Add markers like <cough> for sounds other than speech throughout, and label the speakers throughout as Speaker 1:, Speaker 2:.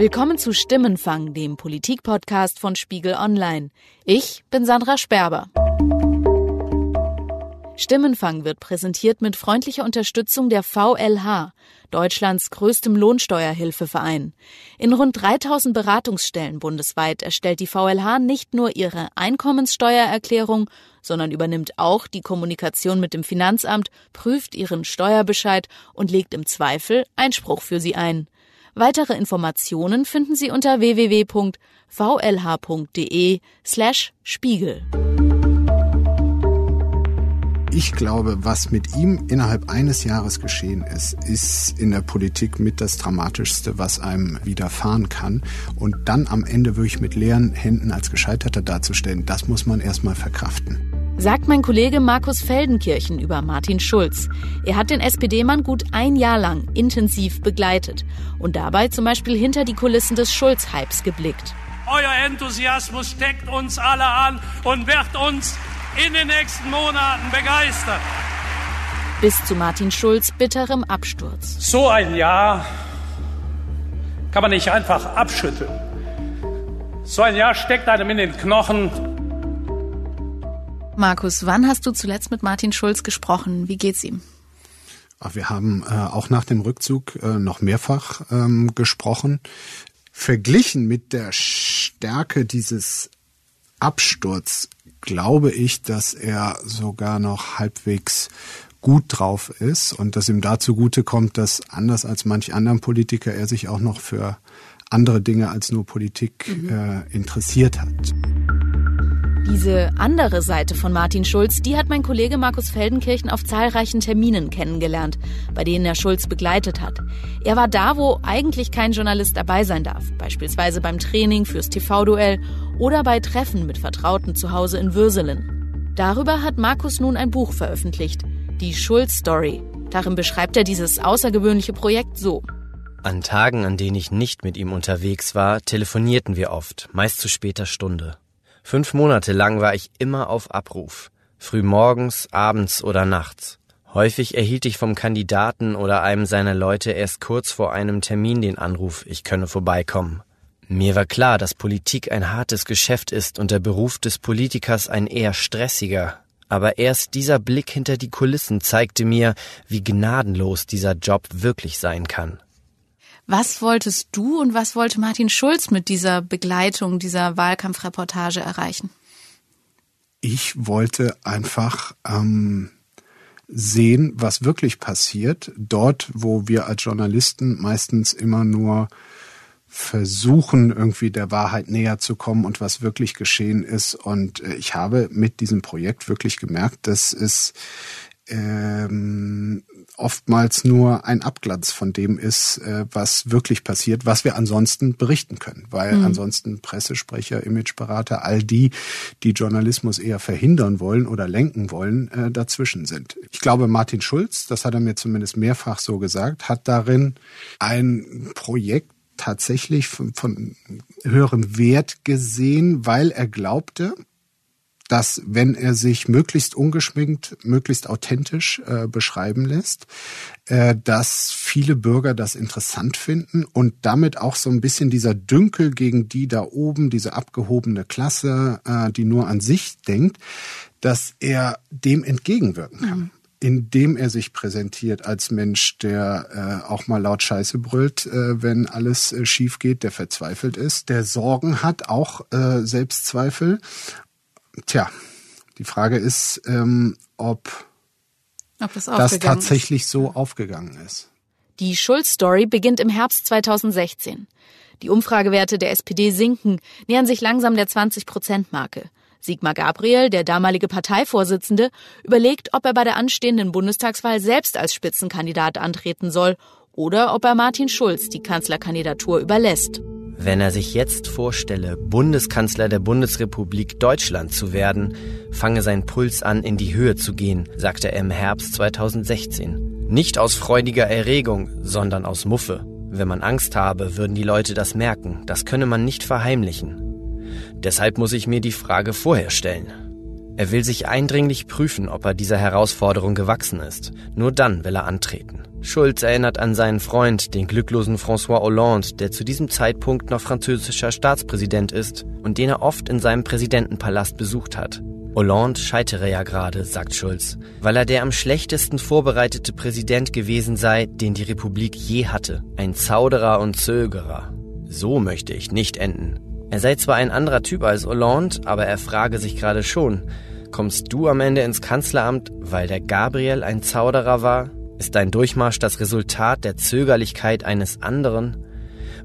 Speaker 1: Willkommen zu Stimmenfang, dem Politikpodcast von Spiegel Online. Ich bin Sandra Sperber. Stimmenfang wird präsentiert mit freundlicher Unterstützung der VLH, Deutschlands größtem Lohnsteuerhilfeverein. In rund 3000 Beratungsstellen bundesweit erstellt die VLH nicht nur ihre Einkommenssteuererklärung, sondern übernimmt auch die Kommunikation mit dem Finanzamt, prüft ihren Steuerbescheid und legt im Zweifel Einspruch für sie ein. Weitere Informationen finden Sie unter www.vlh.de slash Spiegel.
Speaker 2: Ich glaube, was mit ihm innerhalb eines Jahres geschehen ist, ist in der Politik mit das Dramatischste, was einem widerfahren kann. Und dann am Ende wirklich mit leeren Händen als Gescheiterter darzustellen, das muss man erstmal verkraften.
Speaker 1: Sagt mein Kollege Markus Feldenkirchen über Martin Schulz. Er hat den SPD-Mann gut ein Jahr lang intensiv begleitet und dabei zum Beispiel hinter die Kulissen des Schulz-Hypes geblickt.
Speaker 3: Euer Enthusiasmus steckt uns alle an und wird uns in den nächsten Monaten begeistern.
Speaker 1: Bis zu Martin Schulz bitterem Absturz.
Speaker 3: So ein Jahr kann man nicht einfach abschütteln. So ein Jahr steckt einem in den Knochen.
Speaker 1: Markus, wann hast du zuletzt mit Martin Schulz gesprochen? Wie geht's ihm?
Speaker 2: Wir haben äh, auch nach dem Rückzug äh, noch mehrfach ähm, gesprochen. Verglichen mit der Stärke dieses Absturz glaube ich, dass er sogar noch halbwegs gut drauf ist und dass ihm dazu gute kommt, dass anders als manch anderen Politiker er sich auch noch für andere Dinge als nur Politik mhm. äh, interessiert hat.
Speaker 1: Diese andere Seite von Martin Schulz, die hat mein Kollege Markus Feldenkirchen auf zahlreichen Terminen kennengelernt, bei denen er Schulz begleitet hat. Er war da, wo eigentlich kein Journalist dabei sein darf, beispielsweise beim Training fürs TV-Duell oder bei Treffen mit Vertrauten zu Hause in Würselen. Darüber hat Markus nun ein Buch veröffentlicht, die Schulz-Story. Darin beschreibt er dieses außergewöhnliche Projekt so.
Speaker 4: An Tagen, an denen ich nicht mit ihm unterwegs war, telefonierten wir oft, meist zu später Stunde. Fünf Monate lang war ich immer auf Abruf, früh morgens, abends oder nachts. Häufig erhielt ich vom Kandidaten oder einem seiner Leute erst kurz vor einem Termin den Anruf, ich könne vorbeikommen. Mir war klar, dass Politik ein hartes Geschäft ist und der Beruf des Politikers ein eher stressiger. Aber erst dieser Blick hinter die Kulissen zeigte mir, wie gnadenlos dieser Job wirklich sein kann.
Speaker 1: Was wolltest du und was wollte Martin Schulz mit dieser Begleitung, dieser Wahlkampfreportage erreichen?
Speaker 2: Ich wollte einfach ähm, sehen, was wirklich passiert. Dort, wo wir als Journalisten meistens immer nur versuchen, irgendwie der Wahrheit näher zu kommen und was wirklich geschehen ist. Und äh, ich habe mit diesem Projekt wirklich gemerkt, dass es ähm, oftmals nur ein Abglanz von dem ist, äh, was wirklich passiert, was wir ansonsten berichten können. Weil mhm. ansonsten Pressesprecher, Imageberater, all die, die Journalismus eher verhindern wollen oder lenken wollen, äh, dazwischen sind. Ich glaube, Martin Schulz, das hat er mir zumindest mehrfach so gesagt, hat darin ein Projekt tatsächlich von, von höherem Wert gesehen, weil er glaubte, dass wenn er sich möglichst ungeschminkt, möglichst authentisch äh, beschreiben lässt, äh, dass viele Bürger das interessant finden und damit auch so ein bisschen dieser Dünkel gegen die da oben, diese abgehobene Klasse, äh, die nur an sich denkt, dass er dem entgegenwirken kann. Mhm indem er sich präsentiert als Mensch, der äh, auch mal laut Scheiße brüllt, äh, wenn alles äh, schief geht, der verzweifelt ist, der Sorgen hat, auch äh, Selbstzweifel Tja, die Frage ist, ähm, ob, ob das, das tatsächlich ist. so aufgegangen ist.
Speaker 1: Die Schulz-Story beginnt im Herbst 2016. Die Umfragewerte der SPD sinken, nähern sich langsam der 20-Prozent-Marke. Sigmar Gabriel, der damalige Parteivorsitzende, überlegt, ob er bei der anstehenden Bundestagswahl selbst als Spitzenkandidat antreten soll oder ob er Martin Schulz die Kanzlerkandidatur überlässt.
Speaker 4: Wenn er sich jetzt vorstelle, Bundeskanzler der Bundesrepublik Deutschland zu werden, fange sein Puls an, in die Höhe zu gehen, sagte er im Herbst 2016. Nicht aus freudiger Erregung, sondern aus Muffe. Wenn man Angst habe, würden die Leute das merken. Das könne man nicht verheimlichen. Deshalb muss ich mir die Frage vorher stellen. Er will sich eindringlich prüfen, ob er dieser Herausforderung gewachsen ist. Nur dann will er antreten. Schulz erinnert an seinen Freund, den glücklosen François Hollande, der zu diesem Zeitpunkt noch französischer Staatspräsident ist und den er oft in seinem Präsidentenpalast besucht hat. Hollande scheitere ja gerade, sagt Schulz, weil er der am schlechtesten vorbereitete Präsident gewesen sei, den die Republik je hatte. Ein Zauderer und Zögerer. So möchte ich nicht enden. Er sei zwar ein anderer Typ als Hollande, aber er frage sich gerade schon, kommst du am Ende ins Kanzleramt, weil der Gabriel ein Zauderer war? Ist dein Durchmarsch das Resultat der Zögerlichkeit eines anderen?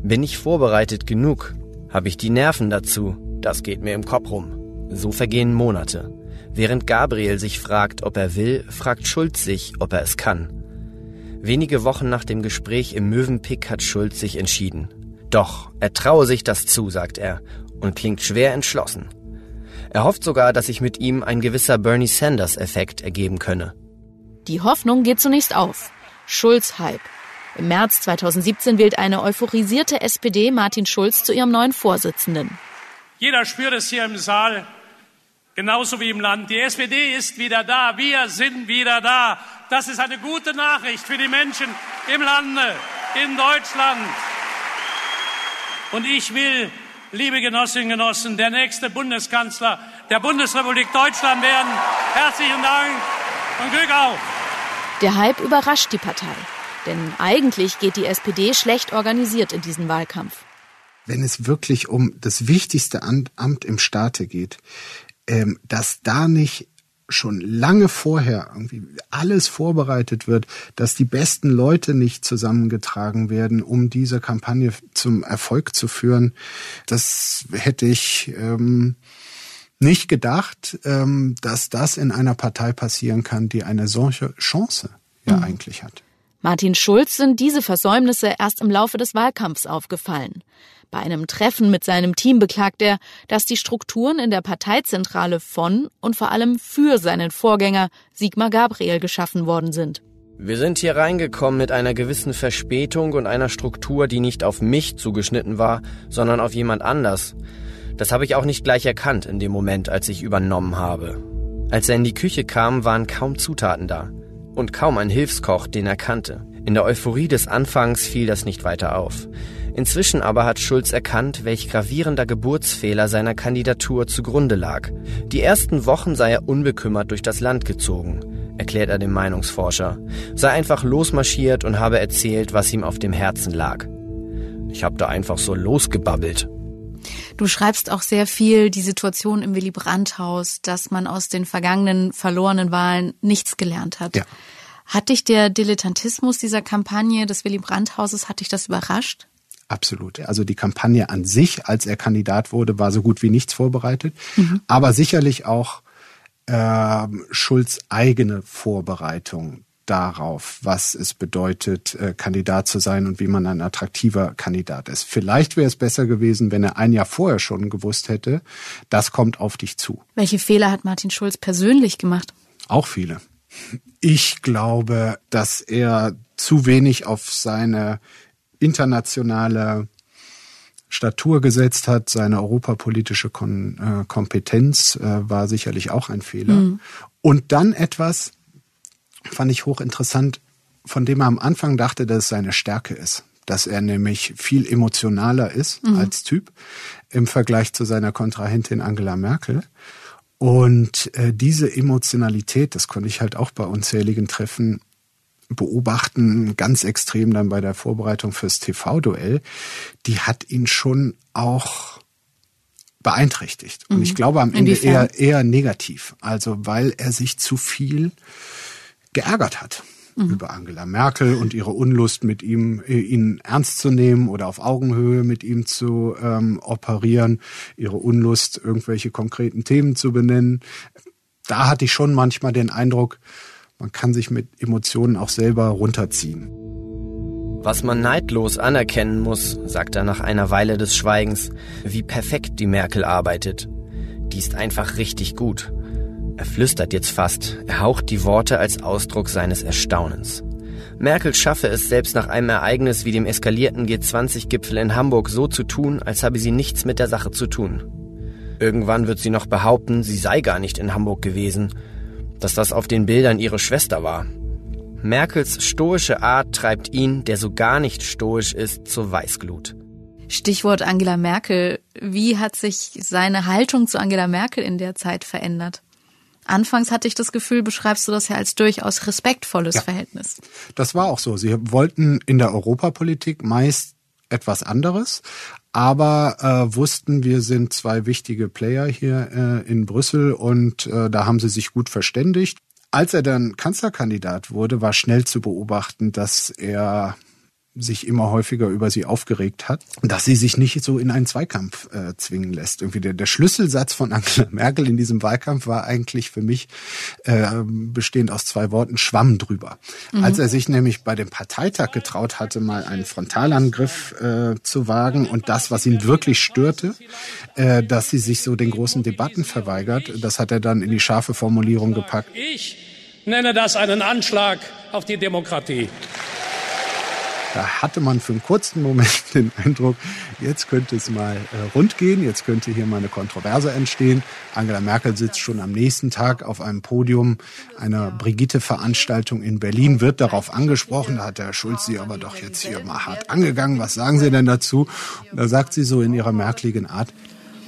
Speaker 4: Bin ich vorbereitet genug? Habe ich die Nerven dazu? Das geht mir im Kopf rum. So vergehen Monate. Während Gabriel sich fragt, ob er will, fragt Schulz sich, ob er es kann. Wenige Wochen nach dem Gespräch im Möwenpick hat Schulz sich entschieden. Doch, er traue sich das zu, sagt er, und klingt schwer entschlossen. Er hofft sogar, dass sich mit ihm ein gewisser Bernie Sanders-Effekt ergeben könne.
Speaker 1: Die Hoffnung geht zunächst auf. Schulz Hype. Im März 2017 wählt eine euphorisierte SPD Martin Schulz zu ihrem neuen Vorsitzenden.
Speaker 3: Jeder spürt es hier im Saal, genauso wie im Land. Die SPD ist wieder da. Wir sind wieder da. Das ist eine gute Nachricht für die Menschen im Lande, in Deutschland. Und ich will, liebe Genossinnen und Genossen, der nächste Bundeskanzler der Bundesrepublik Deutschland werden. Herzlichen Dank und Glück auf.
Speaker 1: Der Hype überrascht die Partei. Denn eigentlich geht die SPD schlecht organisiert in diesen Wahlkampf.
Speaker 2: Wenn es wirklich um das wichtigste Amt im Staate geht, ähm, dass da nicht schon lange vorher irgendwie alles vorbereitet wird, dass die besten Leute nicht zusammengetragen werden, um diese Kampagne zum Erfolg zu führen. Das hätte ich ähm, nicht gedacht, ähm, dass das in einer Partei passieren kann, die eine solche Chance ja mhm. eigentlich hat.
Speaker 1: Martin Schulz sind diese Versäumnisse erst im Laufe des Wahlkampfs aufgefallen. Bei einem Treffen mit seinem Team beklagt er, dass die Strukturen in der Parteizentrale von und vor allem für seinen Vorgänger Sigmar Gabriel geschaffen worden sind.
Speaker 4: Wir sind hier reingekommen mit einer gewissen Verspätung und einer Struktur, die nicht auf mich zugeschnitten war, sondern auf jemand anders. Das habe ich auch nicht gleich erkannt in dem Moment, als ich übernommen habe. Als er in die Küche kam, waren kaum Zutaten da. Und kaum ein Hilfskoch, den er kannte. In der Euphorie des Anfangs fiel das nicht weiter auf. Inzwischen aber hat Schulz erkannt, welch gravierender Geburtsfehler seiner Kandidatur zugrunde lag. Die ersten Wochen sei er unbekümmert durch das Land gezogen, erklärt er dem Meinungsforscher, sei einfach losmarschiert und habe erzählt, was ihm auf dem Herzen lag. Ich habe da einfach so losgebabbelt.
Speaker 1: Du schreibst auch sehr viel die Situation im Willy Brandt-Haus, dass man aus den vergangenen verlorenen Wahlen nichts gelernt hat. Ja. Hat dich der Dilettantismus dieser Kampagne des Willy Brandt-Hauses, hat dich das überrascht?
Speaker 2: Absolut. Also die Kampagne an sich, als er Kandidat wurde, war so gut wie nichts vorbereitet. Mhm. Aber sicherlich auch äh, Schulz eigene Vorbereitung darauf, was es bedeutet, äh, Kandidat zu sein und wie man ein attraktiver Kandidat ist. Vielleicht wäre es besser gewesen, wenn er ein Jahr vorher schon gewusst hätte, das kommt auf dich zu.
Speaker 1: Welche Fehler hat Martin Schulz persönlich gemacht?
Speaker 2: Auch viele. Ich glaube, dass er zu wenig auf seine internationale Statur gesetzt hat. Seine europapolitische Kon äh, Kompetenz äh, war sicherlich auch ein Fehler. Mhm. Und dann etwas, fand ich hochinteressant, von dem er am Anfang dachte, dass es seine Stärke ist. Dass er nämlich viel emotionaler ist mhm. als Typ im Vergleich zu seiner Kontrahentin Angela Merkel. Und äh, diese Emotionalität, das konnte ich halt auch bei unzähligen Treffen beobachten, ganz extrem dann bei der Vorbereitung fürs TV-Duell, die hat ihn schon auch beeinträchtigt. Und mhm. ich glaube am Ende eher, eher negativ. Also weil er sich zu viel geärgert hat mhm. über Angela Merkel und ihre Unlust mit ihm, äh, ihn ernst zu nehmen oder auf Augenhöhe mit ihm zu ähm, operieren, ihre Unlust, irgendwelche konkreten Themen zu benennen. Da hatte ich schon manchmal den Eindruck, man kann sich mit Emotionen auch selber runterziehen.
Speaker 4: Was man neidlos anerkennen muss, sagt er nach einer Weile des Schweigens, wie perfekt die Merkel arbeitet. Die ist einfach richtig gut. Er flüstert jetzt fast, er haucht die Worte als Ausdruck seines Erstaunens. Merkel schaffe es selbst nach einem Ereignis wie dem eskalierten G20-Gipfel in Hamburg so zu tun, als habe sie nichts mit der Sache zu tun. Irgendwann wird sie noch behaupten, sie sei gar nicht in Hamburg gewesen, dass das auf den Bildern ihre Schwester war. Merkels stoische Art treibt ihn, der so gar nicht stoisch ist, zur Weißglut.
Speaker 1: Stichwort Angela Merkel. Wie hat sich seine Haltung zu Angela Merkel in der Zeit verändert? Anfangs hatte ich das Gefühl, beschreibst du das ja als durchaus respektvolles ja, Verhältnis.
Speaker 2: Das war auch so. Sie wollten in der Europapolitik meist etwas anderes, aber äh, wussten, wir sind zwei wichtige Player hier äh, in Brüssel und äh, da haben sie sich gut verständigt. Als er dann Kanzlerkandidat wurde, war schnell zu beobachten, dass er sich immer häufiger über sie aufgeregt hat, dass sie sich nicht so in einen Zweikampf äh, zwingen lässt. Irgendwie der, der Schlüsselsatz von Angela <laughs> Merkel in diesem Wahlkampf war eigentlich für mich äh, bestehend aus zwei Worten Schwamm drüber. Mhm. Als er sich nämlich bei dem Parteitag getraut hatte, mal einen Frontalangriff äh, zu wagen und das, was ihn wirklich störte, äh, dass sie sich so den großen Debatten verweigert, das hat er dann in die scharfe Formulierung gepackt.
Speaker 3: Ich nenne das einen Anschlag auf die Demokratie.
Speaker 2: Da hatte man für einen kurzen Moment <laughs> den Eindruck, jetzt könnte es mal äh, rund gehen, jetzt könnte hier mal eine Kontroverse entstehen. Angela Merkel sitzt schon am nächsten Tag auf einem Podium einer Brigitte-Veranstaltung in Berlin, wird darauf angesprochen. Da hat der Schulz sie aber doch jetzt hier mal hart angegangen. Was sagen Sie denn dazu? Und da sagt sie so in ihrer merkligen Art,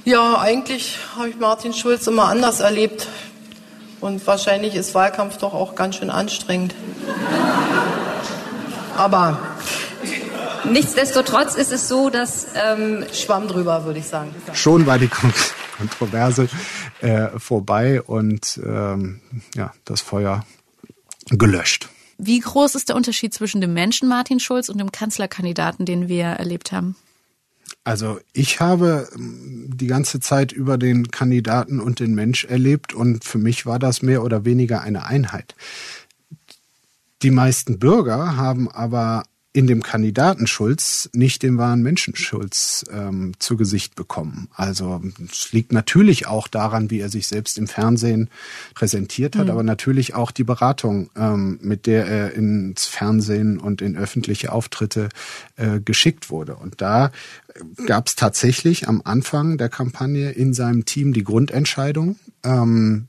Speaker 5: ja, eigentlich habe ich Martin Schulz immer anders erlebt. Und wahrscheinlich ist Wahlkampf doch auch ganz schön anstrengend. Aber nichtsdestotrotz ist es so, dass ähm, Schwamm drüber, würde ich sagen.
Speaker 2: Schon war die Kontroverse äh, vorbei und ähm, ja, das Feuer gelöscht.
Speaker 1: Wie groß ist der Unterschied zwischen dem Menschen Martin Schulz und dem Kanzlerkandidaten, den wir erlebt haben?
Speaker 2: Also ich habe ähm, die ganze Zeit über den Kandidaten und den Mensch erlebt und für mich war das mehr oder weniger eine Einheit. Die meisten Bürger haben aber in dem Kandidaten Schulz nicht den wahren Menschen Schulz ähm, zu Gesicht bekommen. Also es liegt natürlich auch daran, wie er sich selbst im Fernsehen präsentiert hat, mhm. aber natürlich auch die Beratung, ähm, mit der er ins Fernsehen und in öffentliche Auftritte äh, geschickt wurde. Und da äh, gab es tatsächlich am Anfang der Kampagne in seinem Team die Grundentscheidung, ähm,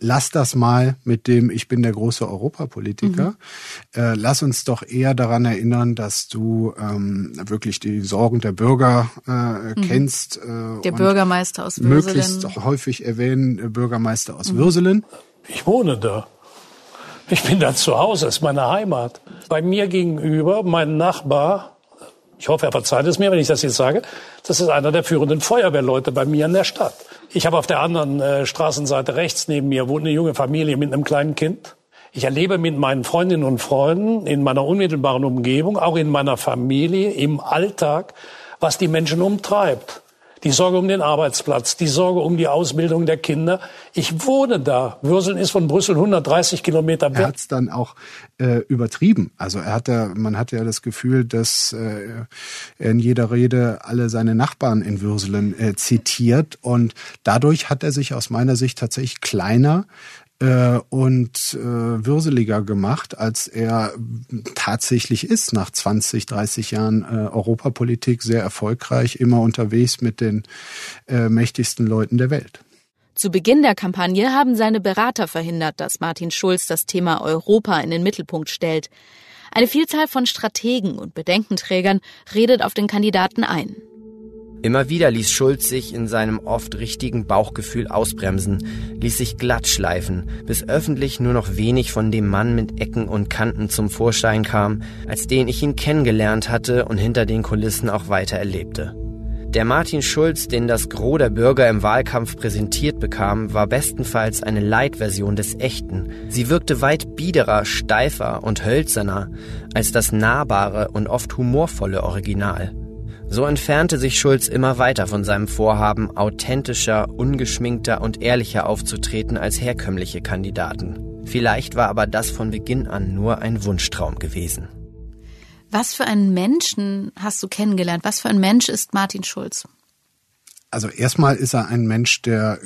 Speaker 2: lass das mal mit dem, ich bin der große Europapolitiker. Mhm. Äh, lass uns doch eher daran erinnern, dass du ähm, wirklich die Sorgen der Bürger äh, mhm. kennst.
Speaker 1: Äh, der Bürgermeister aus Würselen.
Speaker 2: Möglichst häufig erwähnen, äh, Bürgermeister aus mhm. Würselen.
Speaker 3: Ich wohne da. Ich bin da zu Hause, ist meine Heimat. Bei mir gegenüber, mein Nachbar, ich hoffe, er verzeiht es mir, wenn ich das jetzt sage, das ist einer der führenden Feuerwehrleute bei mir in der Stadt. Ich habe auf der anderen äh, Straßenseite rechts neben mir wohnt eine junge Familie mit einem kleinen Kind. Ich erlebe mit meinen Freundinnen und Freunden in meiner unmittelbaren Umgebung, auch in meiner Familie, im Alltag, was die Menschen umtreibt die Sorge um den Arbeitsplatz, die Sorge um die Ausbildung der Kinder. Ich wohne da. Würseln ist von Brüssel 130 Kilometer weg.
Speaker 2: Er hat es dann auch äh, übertrieben. Also er hatte, man hatte ja das Gefühl, dass äh, er in jeder Rede alle seine Nachbarn in Würselen äh, zitiert und dadurch hat er sich aus meiner Sicht tatsächlich kleiner äh, und äh, würseliger gemacht, als er tatsächlich ist nach 20, 30 Jahren äh, Europapolitik, sehr erfolgreich, immer unterwegs mit den äh, mächtigsten Leuten der Welt.
Speaker 1: Zu Beginn der Kampagne haben seine Berater verhindert, dass Martin Schulz das Thema Europa in den Mittelpunkt stellt. Eine Vielzahl von Strategen und Bedenkenträgern redet auf den Kandidaten ein.
Speaker 4: Immer wieder ließ Schulz sich in seinem oft richtigen Bauchgefühl ausbremsen, ließ sich glatt schleifen, bis öffentlich nur noch wenig von dem Mann mit Ecken und Kanten zum Vorschein kam, als den ich ihn kennengelernt hatte und hinter den Kulissen auch weiter erlebte. Der Martin Schulz, den das Gros der Bürger im Wahlkampf präsentiert bekam, war bestenfalls eine Light-Version des Echten. Sie wirkte weit biederer, steifer und hölzerner als das nahbare und oft humorvolle Original. So entfernte sich Schulz immer weiter von seinem Vorhaben, authentischer, ungeschminkter und ehrlicher aufzutreten als herkömmliche Kandidaten. Vielleicht war aber das von Beginn an nur ein Wunschtraum gewesen.
Speaker 1: Was für einen Menschen hast du kennengelernt? Was für ein Mensch ist Martin Schulz?
Speaker 2: Also erstmal ist er ein Mensch, der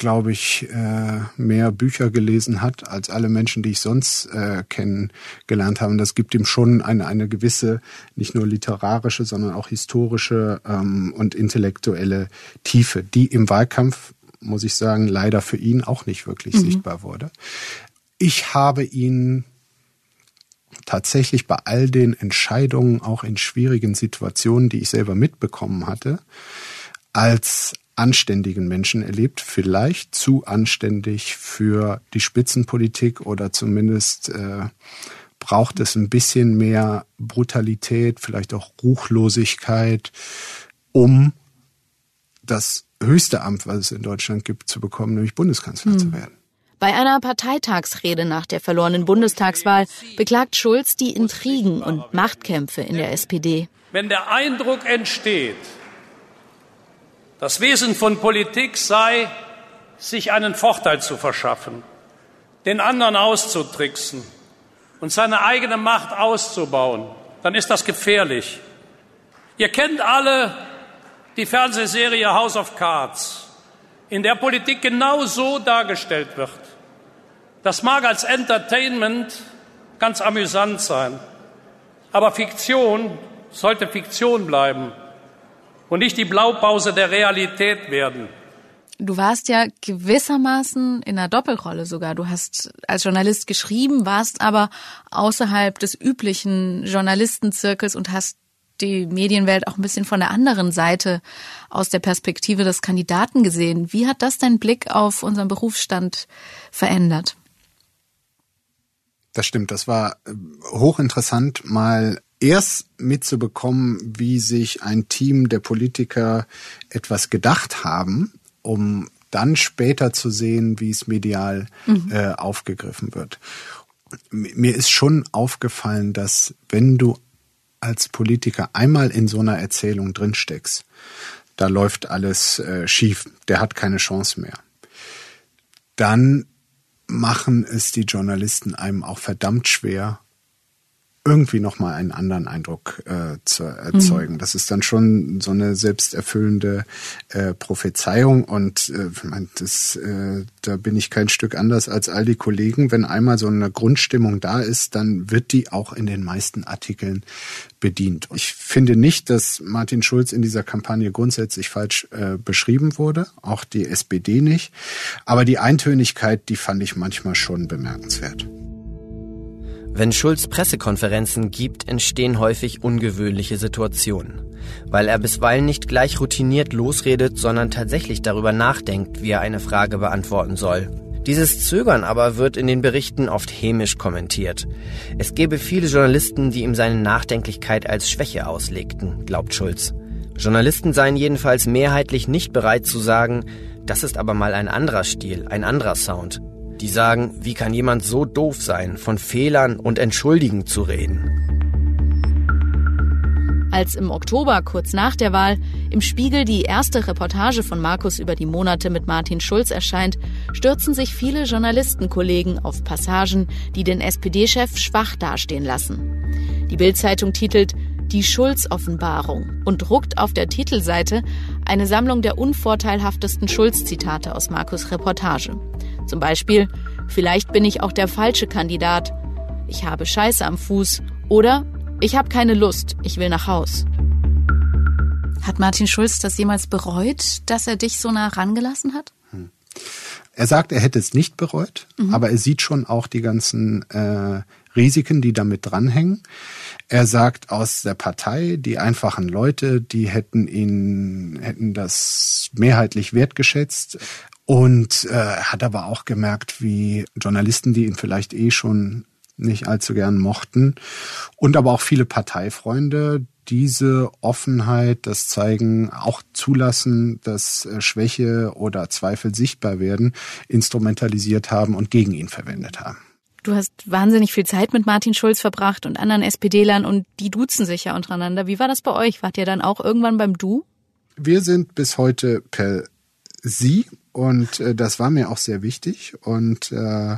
Speaker 2: glaube ich, äh, mehr Bücher gelesen hat als alle Menschen, die ich sonst äh, kennengelernt habe. Und das gibt ihm schon eine, eine gewisse, nicht nur literarische, sondern auch historische ähm, und intellektuelle Tiefe, die im Wahlkampf, muss ich sagen, leider für ihn auch nicht wirklich mhm. sichtbar wurde. Ich habe ihn tatsächlich bei all den Entscheidungen, auch in schwierigen Situationen, die ich selber mitbekommen hatte, als anständigen Menschen erlebt, vielleicht zu anständig für die Spitzenpolitik oder zumindest äh, braucht es ein bisschen mehr Brutalität, vielleicht auch Ruchlosigkeit, um das höchste Amt, was es in Deutschland gibt, zu bekommen, nämlich Bundeskanzler hm. zu werden.
Speaker 1: Bei einer Parteitagsrede nach der verlorenen Bundestagswahl beklagt Schulz die Intrigen und Machtkämpfe in der SPD.
Speaker 3: Wenn der Eindruck entsteht, das Wesen von Politik sei, sich einen Vorteil zu verschaffen, den anderen auszutricksen und seine eigene Macht auszubauen, dann ist das gefährlich. Ihr kennt alle die Fernsehserie House of Cards, in der Politik genau so dargestellt wird. Das mag als Entertainment ganz amüsant sein, aber Fiktion sollte Fiktion bleiben und nicht die Blaupause der Realität werden.
Speaker 1: Du warst ja gewissermaßen in einer Doppelrolle sogar. Du hast als Journalist geschrieben, warst aber außerhalb des üblichen Journalistenzirkels und hast die Medienwelt auch ein bisschen von der anderen Seite aus der Perspektive des Kandidaten gesehen. Wie hat das deinen Blick auf unseren Berufsstand verändert?
Speaker 2: Das stimmt, das war äh, hochinteressant, mal erst mitzubekommen, wie sich ein Team der Politiker etwas gedacht haben, um dann später zu sehen, wie es medial mhm. äh, aufgegriffen wird. Mir ist schon aufgefallen, dass wenn du als Politiker einmal in so einer Erzählung drinsteckst, da läuft alles äh, schief, der hat keine Chance mehr. Dann machen es die Journalisten einem auch verdammt schwer, irgendwie nochmal einen anderen Eindruck äh, zu erzeugen. Mhm. Das ist dann schon so eine selbsterfüllende äh, Prophezeiung und äh, das, äh, da bin ich kein Stück anders als all die Kollegen. Wenn einmal so eine Grundstimmung da ist, dann wird die auch in den meisten Artikeln bedient. Ich finde nicht, dass Martin Schulz in dieser Kampagne grundsätzlich falsch äh, beschrieben wurde, auch die SPD nicht. Aber die Eintönigkeit, die fand ich manchmal schon bemerkenswert.
Speaker 4: Wenn Schulz Pressekonferenzen gibt, entstehen häufig ungewöhnliche Situationen, weil er bisweilen nicht gleich routiniert losredet, sondern tatsächlich darüber nachdenkt, wie er eine Frage beantworten soll. Dieses Zögern aber wird in den Berichten oft hämisch kommentiert. Es gäbe viele Journalisten, die ihm seine Nachdenklichkeit als Schwäche auslegten, glaubt Schulz. Journalisten seien jedenfalls mehrheitlich nicht bereit zu sagen, das ist aber mal ein anderer Stil, ein anderer Sound die sagen, wie kann jemand so doof sein, von Fehlern und Entschuldigen zu reden.
Speaker 1: Als im Oktober, kurz nach der Wahl, im Spiegel die erste Reportage von Markus über die Monate mit Martin Schulz erscheint, stürzen sich viele Journalistenkollegen auf Passagen, die den SPD-Chef schwach dastehen lassen. Die Bild-Zeitung titelt Die Schulz-Offenbarung und druckt auf der Titelseite eine Sammlung der unvorteilhaftesten Schulz-Zitate aus Markus Reportage. Zum Beispiel, vielleicht bin ich auch der falsche Kandidat, ich habe Scheiße am Fuß oder ich habe keine Lust, ich will nach Haus. Hat Martin Schulz das jemals bereut, dass er dich so nah rangelassen hat? Hm.
Speaker 2: Er sagt, er hätte es nicht bereut, mhm. aber er sieht schon auch die ganzen äh, Risiken, die damit dranhängen. Er sagt aus der Partei, die einfachen Leute, die hätten ihn, hätten das mehrheitlich wertgeschätzt und äh, hat aber auch gemerkt, wie Journalisten, die ihn vielleicht eh schon nicht allzu gern mochten und aber auch viele Parteifreunde diese Offenheit, das Zeigen, auch zulassen, dass äh, Schwäche oder Zweifel sichtbar werden, instrumentalisiert haben und gegen ihn verwendet haben.
Speaker 1: Du hast wahnsinnig viel Zeit mit Martin Schulz verbracht und anderen SPD-Lern und die duzen sich ja untereinander. Wie war das bei euch? Wart ihr dann auch irgendwann beim Du?
Speaker 2: Wir sind bis heute per Sie und äh, das war mir auch sehr wichtig. Und äh,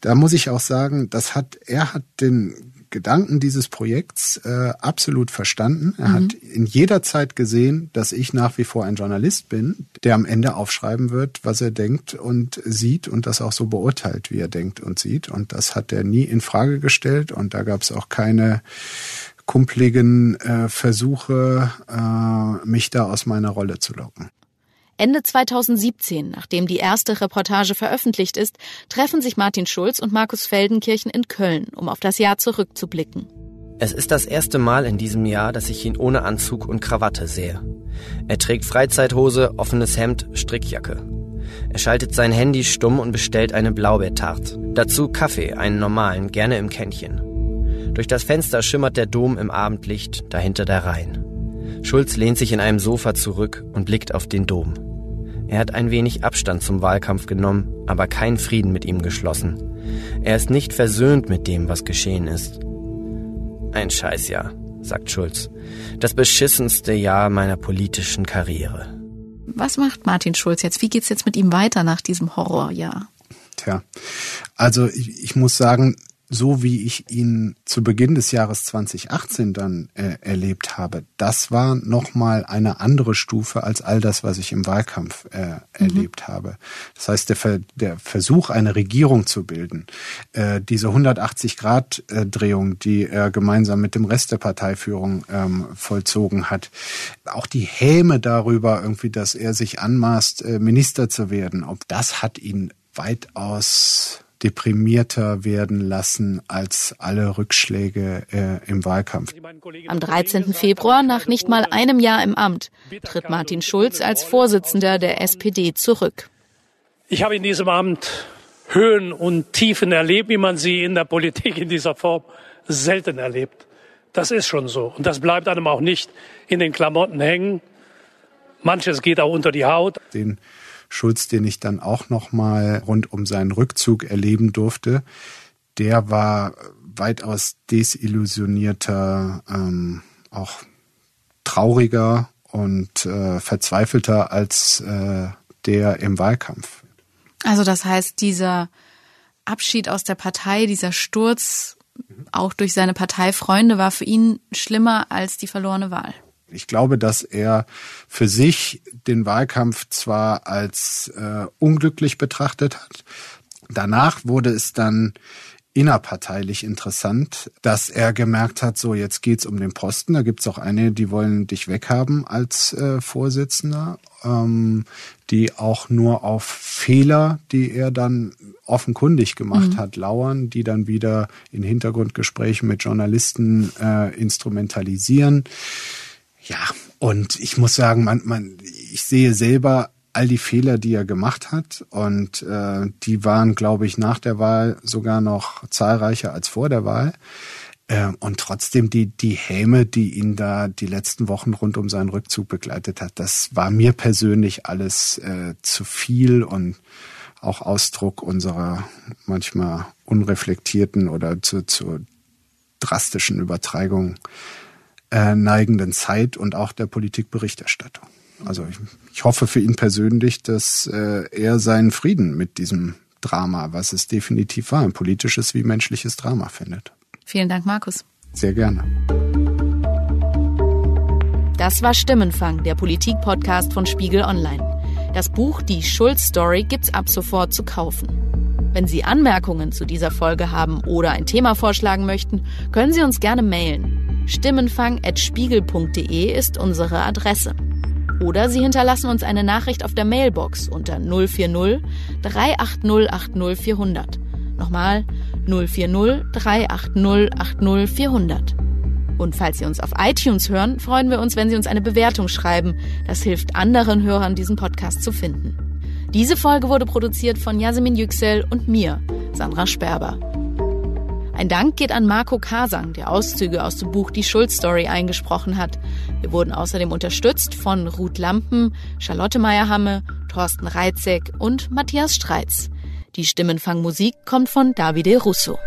Speaker 2: da muss ich auch sagen, das hat, er hat den Gedanken dieses Projekts äh, absolut verstanden. Er mhm. hat in jeder Zeit gesehen, dass ich nach wie vor ein Journalist bin, der am Ende aufschreiben wird, was er denkt und sieht und das auch so beurteilt, wie er denkt und sieht. Und das hat er nie in Frage gestellt und da gab es auch keine kumpligen äh, Versuche, äh, mich da aus meiner Rolle zu locken.
Speaker 1: Ende 2017, nachdem die erste Reportage veröffentlicht ist, treffen sich Martin Schulz und Markus Feldenkirchen in Köln, um auf das Jahr zurückzublicken.
Speaker 4: Es ist das erste Mal in diesem Jahr, dass ich ihn ohne Anzug und Krawatte sehe. Er trägt Freizeithose, offenes Hemd, Strickjacke. Er schaltet sein Handy stumm und bestellt eine Blaubeertart. Dazu Kaffee, einen normalen, gerne im Kännchen. Durch das Fenster schimmert der Dom im Abendlicht, dahinter der Rhein. Schulz lehnt sich in einem Sofa zurück und blickt auf den Dom. Er hat ein wenig Abstand zum Wahlkampf genommen, aber keinen Frieden mit ihm geschlossen. Er ist nicht versöhnt mit dem, was geschehen ist. Ein Scheißjahr, sagt Schulz. Das beschissenste Jahr meiner politischen Karriere.
Speaker 1: Was macht Martin Schulz jetzt? Wie geht's jetzt mit ihm weiter nach diesem Horrorjahr?
Speaker 2: Tja, also ich, ich muss sagen, so wie ich ihn zu Beginn des Jahres 2018 dann äh, erlebt habe, das war nochmal eine andere Stufe als all das, was ich im Wahlkampf äh, mhm. erlebt habe. Das heißt, der, Ver der Versuch, eine Regierung zu bilden, äh, diese 180-Grad-Drehung, die er gemeinsam mit dem Rest der Parteiführung ähm, vollzogen hat, auch die Häme darüber irgendwie, dass er sich anmaßt, äh, Minister zu werden, ob das hat ihn weitaus deprimierter werden lassen als alle Rückschläge äh, im Wahlkampf.
Speaker 1: Am 13. Februar, nach nicht mal einem Jahr im Amt, tritt Martin Schulz als Vorsitzender der SPD zurück.
Speaker 3: Ich habe in diesem Amt Höhen und Tiefen erlebt, wie man sie in der Politik in dieser Form selten erlebt. Das ist schon so. Und das bleibt einem auch nicht in den Klamotten hängen. Manches geht auch unter die Haut.
Speaker 2: Den Schulz, den ich dann auch noch mal rund um seinen Rückzug erleben durfte, der war weitaus desillusionierter, ähm, auch trauriger und äh, verzweifelter als äh, der im Wahlkampf.
Speaker 1: Also das heißt, dieser Abschied aus der Partei, dieser Sturz auch durch seine Parteifreunde war für ihn schlimmer als die verlorene Wahl.
Speaker 2: Ich glaube, dass er für sich den Wahlkampf zwar als äh, unglücklich betrachtet hat. Danach wurde es dann innerparteilich interessant, dass er gemerkt hat, so jetzt geht's um den Posten. Da gibt's auch eine, die wollen dich weghaben als äh, Vorsitzender, ähm, die auch nur auf Fehler, die er dann offenkundig gemacht mhm. hat, lauern, die dann wieder in Hintergrundgesprächen mit Journalisten äh, instrumentalisieren. Ja, und ich muss sagen, man, man, ich sehe selber all die Fehler, die er gemacht hat. Und äh, die waren, glaube ich, nach der Wahl sogar noch zahlreicher als vor der Wahl. Äh, und trotzdem die, die Häme, die ihn da die letzten Wochen rund um seinen Rückzug begleitet hat, das war mir persönlich alles äh, zu viel und auch Ausdruck unserer manchmal unreflektierten oder zu, zu drastischen Übertreibungen äh, neigenden Zeit und auch der Politikberichterstattung. Also ich, ich hoffe für ihn persönlich, dass äh, er seinen Frieden mit diesem Drama, was es definitiv war, ein politisches wie menschliches Drama findet.
Speaker 1: Vielen Dank, Markus.
Speaker 2: Sehr gerne.
Speaker 1: Das war Stimmenfang, der Politik-Podcast von Spiegel Online. Das Buch Die Schulz-Story gibt's ab sofort zu kaufen. Wenn Sie Anmerkungen zu dieser Folge haben oder ein Thema vorschlagen möchten, können Sie uns gerne mailen. Stimmenfang.spiegel.de ist unsere Adresse. Oder Sie hinterlassen uns eine Nachricht auf der Mailbox unter 040 380 80 400. Nochmal 040 380 80 400. Und falls Sie uns auf iTunes hören, freuen wir uns, wenn Sie uns eine Bewertung schreiben. Das hilft anderen Hörern, diesen Podcast zu finden. Diese Folge wurde produziert von Yasemin Yüksel und mir, Sandra Sperber. Ein Dank geht an Marco Kasang, der Auszüge aus dem Buch Die Schuld-Story eingesprochen hat. Wir wurden außerdem unterstützt von Ruth Lampen, Charlotte Meyerhamme, Thorsten Reitzek und Matthias Streitz. Die Stimmenfangmusik kommt von Davide Russo.